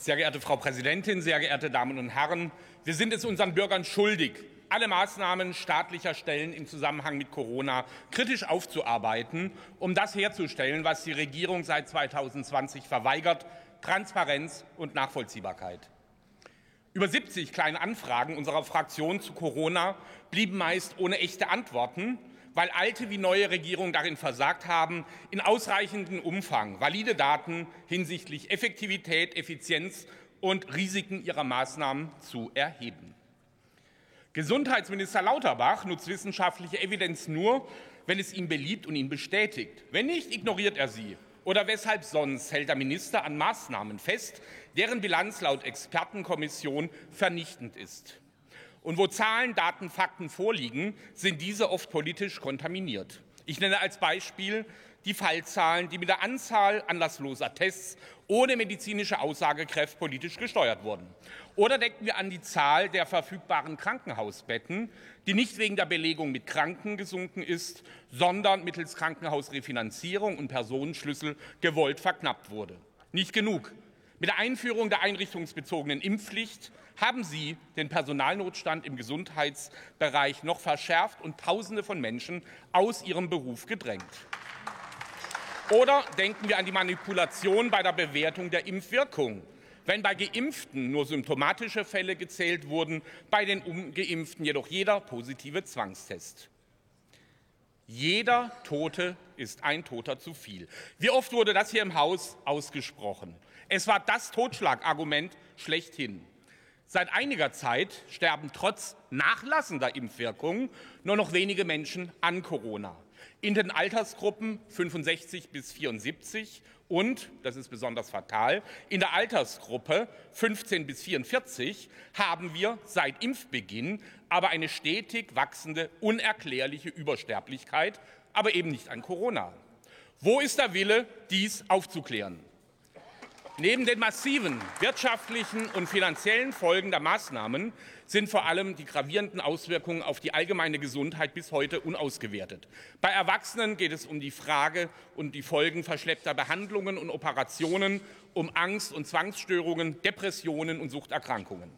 Sehr geehrte Frau Präsidentin, sehr geehrte Damen und Herren, wir sind es unseren Bürgern schuldig, alle Maßnahmen staatlicher Stellen im Zusammenhang mit Corona kritisch aufzuarbeiten, um das herzustellen, was die Regierung seit 2020 verweigert, Transparenz und Nachvollziehbarkeit. Über 70 kleine Anfragen unserer Fraktion zu Corona blieben meist ohne echte Antworten, weil alte wie neue Regierungen darin versagt haben, in ausreichendem Umfang valide Daten hinsichtlich Effektivität, Effizienz und Risiken ihrer Maßnahmen zu erheben. Gesundheitsminister Lauterbach nutzt wissenschaftliche Evidenz nur, wenn es ihm beliebt und ihn bestätigt. Wenn nicht, ignoriert er sie. Oder weshalb sonst hält der Minister an Maßnahmen fest, deren Bilanz laut Expertenkommission vernichtend ist? Und wo Zahlen, Daten, Fakten vorliegen, sind diese oft politisch kontaminiert. Ich nenne als Beispiel die Fallzahlen, die mit der Anzahl anlassloser Tests ohne medizinische Aussagekraft politisch gesteuert wurden. Oder denken wir an die Zahl der verfügbaren Krankenhausbetten, die nicht wegen der Belegung mit Kranken gesunken ist, sondern mittels Krankenhausrefinanzierung und Personenschlüssel gewollt verknappt wurde. Nicht genug. Mit der Einführung der einrichtungsbezogenen Impfpflicht haben Sie den Personalnotstand im Gesundheitsbereich noch verschärft und Tausende von Menschen aus ihrem Beruf gedrängt. Oder denken wir an die Manipulation bei der Bewertung der Impfwirkung. Wenn bei Geimpften nur symptomatische Fälle gezählt wurden, bei den Ungeimpften jedoch jeder positive Zwangstest. Jeder Tote ist ein Toter zu viel. Wie oft wurde das hier im Haus ausgesprochen? Es war das Totschlagargument schlechthin. Seit einiger Zeit sterben trotz nachlassender Impfwirkung nur noch wenige Menschen an Corona. In den Altersgruppen 65 bis 74 und, das ist besonders fatal, in der Altersgruppe 15 bis 44 haben wir seit Impfbeginn aber eine stetig wachsende, unerklärliche Übersterblichkeit, aber eben nicht an Corona. Wo ist der Wille, dies aufzuklären? Neben den massiven wirtschaftlichen und finanziellen Folgen der Maßnahmen sind vor allem die gravierenden Auswirkungen auf die allgemeine Gesundheit bis heute unausgewertet. Bei Erwachsenen geht es um die Frage und die Folgen verschleppter Behandlungen und Operationen, um Angst- und Zwangsstörungen, Depressionen und Suchterkrankungen.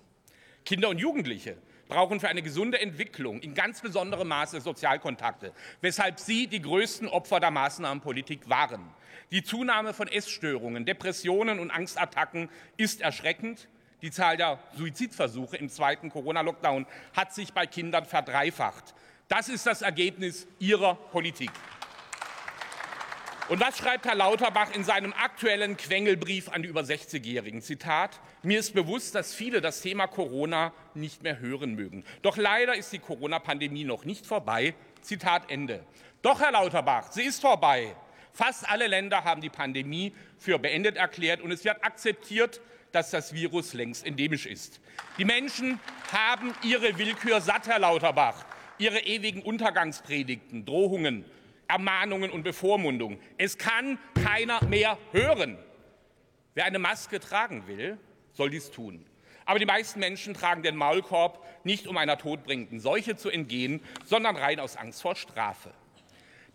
Kinder und Jugendliche brauchen für eine gesunde Entwicklung in ganz besonderem Maße Sozialkontakte, weshalb sie die größten Opfer der Maßnahmenpolitik waren. Die Zunahme von Essstörungen, Depressionen und Angstattacken ist erschreckend. Die Zahl der Suizidversuche im zweiten Corona-Lockdown hat sich bei Kindern verdreifacht. Das ist das Ergebnis Ihrer Politik. Und was schreibt Herr Lauterbach in seinem aktuellen Quengelbrief an die über 60-Jährigen? Zitat, mir ist bewusst, dass viele das Thema Corona nicht mehr hören mögen. Doch leider ist die Corona-Pandemie noch nicht vorbei. Zitat Ende. Doch, Herr Lauterbach, sie ist vorbei. Fast alle Länder haben die Pandemie für beendet erklärt und es wird akzeptiert, dass das Virus längst endemisch ist. Die Menschen haben ihre Willkür satt, Herr Lauterbach, ihre ewigen Untergangspredigten, Drohungen, Ermahnungen und Bevormundungen. Es kann keiner mehr hören. Wer eine Maske tragen will, soll dies tun. Aber die meisten Menschen tragen den Maulkorb nicht, um einer todbringenden Seuche zu entgehen, sondern rein aus Angst vor Strafe.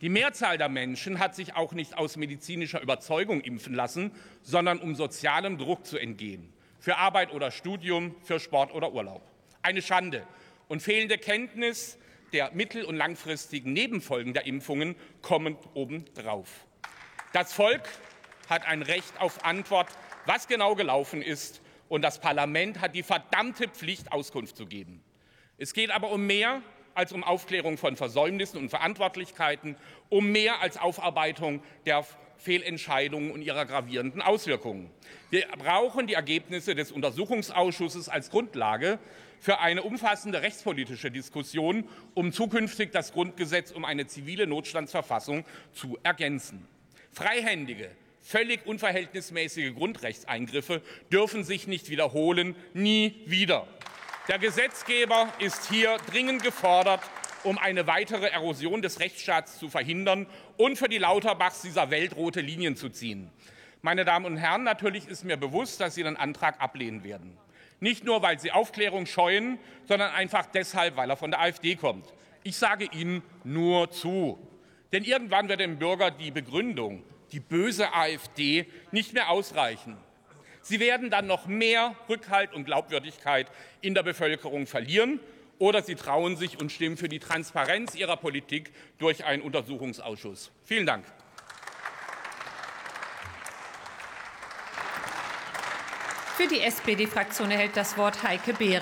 Die Mehrzahl der Menschen hat sich auch nicht aus medizinischer Überzeugung impfen lassen, sondern um sozialem Druck zu entgehen. Für Arbeit oder Studium, für Sport oder Urlaub. Eine Schande. Und fehlende Kenntnis der mittel- und langfristigen Nebenfolgen der Impfungen kommen obendrauf. Das Volk hat ein Recht auf Antwort, was genau gelaufen ist, und das Parlament hat die verdammte Pflicht, Auskunft zu geben. Es geht aber um mehr als um Aufklärung von Versäumnissen und Verantwortlichkeiten, um mehr als Aufarbeitung der Fehlentscheidungen und ihrer gravierenden Auswirkungen. Wir brauchen die Ergebnisse des Untersuchungsausschusses als Grundlage für eine umfassende rechtspolitische Diskussion, um zukünftig das Grundgesetz um eine zivile Notstandsverfassung zu ergänzen. Freihändige, völlig unverhältnismäßige Grundrechtseingriffe dürfen sich nicht wiederholen, nie wieder. Der Gesetzgeber ist hier dringend gefordert, um eine weitere Erosion des Rechtsstaats zu verhindern und für die Lauterbachs dieser Welt rote Linien zu ziehen. Meine Damen und Herren, natürlich ist mir bewusst, dass Sie den Antrag ablehnen werden. Nicht nur, weil Sie Aufklärung scheuen, sondern einfach deshalb, weil er von der AfD kommt. Ich sage Ihnen nur zu. Denn irgendwann wird dem Bürger die Begründung, die böse AfD, nicht mehr ausreichen. Sie werden dann noch mehr Rückhalt und Glaubwürdigkeit in der Bevölkerung verlieren. Oder Sie trauen sich und stimmen für die Transparenz Ihrer Politik durch einen Untersuchungsausschuss. Vielen Dank. Für die SPD-Fraktion erhält das Wort Heike Behren.